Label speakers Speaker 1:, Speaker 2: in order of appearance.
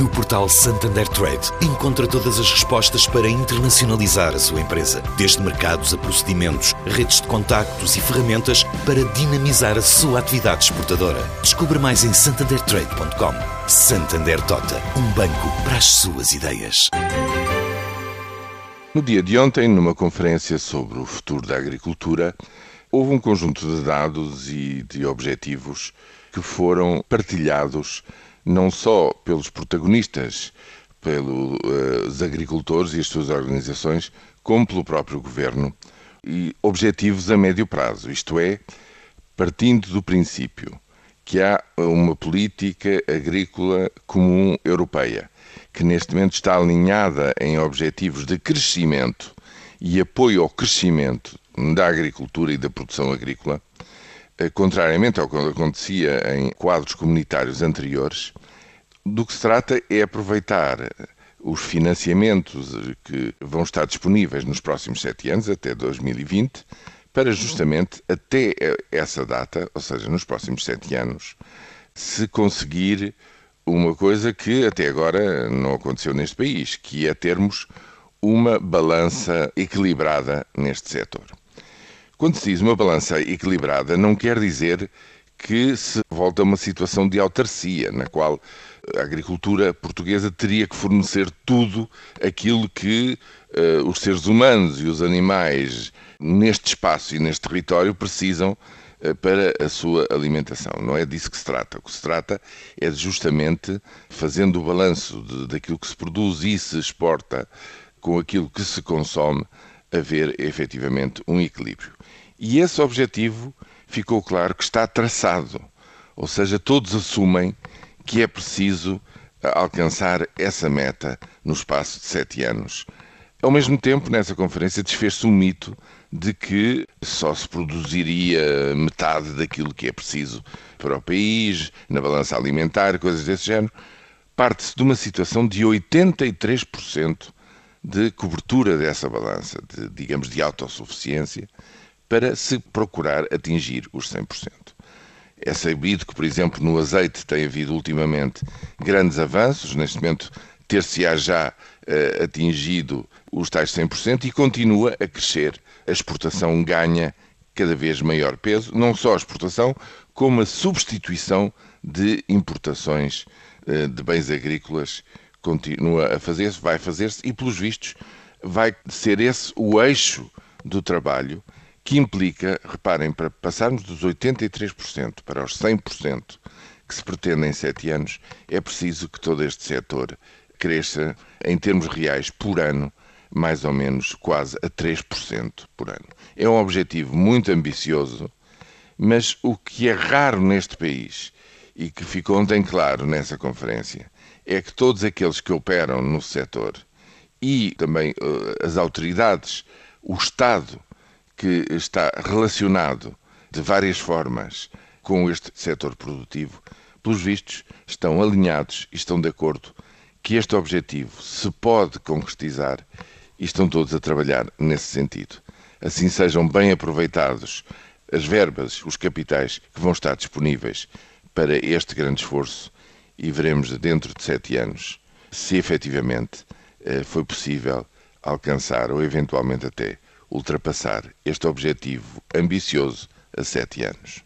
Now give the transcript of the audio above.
Speaker 1: No portal Santander Trade, encontra todas as respostas para internacionalizar a sua empresa, desde mercados a procedimentos, redes de contactos e ferramentas para dinamizar a sua atividade exportadora. Descubra mais em santandertrade.com. Santander Tota, um banco para as suas ideias.
Speaker 2: No dia de ontem, numa conferência sobre o futuro da agricultura, houve um conjunto de dados e de objetivos que foram partilhados não só pelos protagonistas, pelos agricultores e as suas organizações, como pelo próprio governo, e objetivos a médio prazo, isto é, partindo do princípio que há uma política agrícola comum europeia, que neste momento está alinhada em objetivos de crescimento e apoio ao crescimento da agricultura e da produção agrícola, eh, contrariamente ao que acontecia em quadros comunitários anteriores, do que se trata é aproveitar os financiamentos que vão estar disponíveis nos próximos sete anos, até 2020, para justamente até essa data, ou seja, nos próximos sete anos, se conseguir uma coisa que até agora não aconteceu neste país, que é termos uma balança equilibrada neste setor. Quando se diz uma balança equilibrada, não quer dizer que se volta a uma situação de autarcia, na qual a agricultura portuguesa teria que fornecer tudo aquilo que uh, os seres humanos e os animais neste espaço e neste território precisam uh, para a sua alimentação. Não é disso que se trata. O que se trata é justamente fazendo o balanço de, daquilo que se produz e se exporta com aquilo que se consome, haver efetivamente um equilíbrio. E esse objetivo ficou claro que está traçado, ou seja, todos assumem que é preciso alcançar essa meta no espaço de sete anos. Ao mesmo tempo, nessa conferência desfez-se um mito de que só se produziria metade daquilo que é preciso para o país, na balança alimentar, coisas desse género. Parte-se de uma situação de 83% de cobertura dessa balança, de, digamos, de autossuficiência, para se procurar atingir os 100%. É sabido que, por exemplo, no azeite tem havido ultimamente grandes avanços, neste momento ter-se-á já uh, atingido os tais 100% e continua a crescer. A exportação ganha cada vez maior peso, não só a exportação, como a substituição de importações uh, de bens agrícolas continua a fazer-se, vai fazer-se e, pelos vistos, vai ser esse o eixo do trabalho que implica, reparem, para passarmos dos 83% para os 100% que se pretende em sete anos, é preciso que todo este setor cresça em termos reais por ano, mais ou menos quase a 3% por ano. É um objetivo muito ambicioso, mas o que é raro neste país e que ficou ontem claro nessa conferência é que todos aqueles que operam no setor e também uh, as autoridades, o Estado, que está relacionado de várias formas com este setor produtivo, pelos vistos, estão alinhados e estão de acordo que este objetivo se pode concretizar e estão todos a trabalhar nesse sentido. Assim sejam bem aproveitados as verbas, os capitais que vão estar disponíveis para este grande esforço e veremos dentro de sete anos se efetivamente eh, foi possível alcançar ou eventualmente até ultrapassar este objetivo ambicioso a sete anos.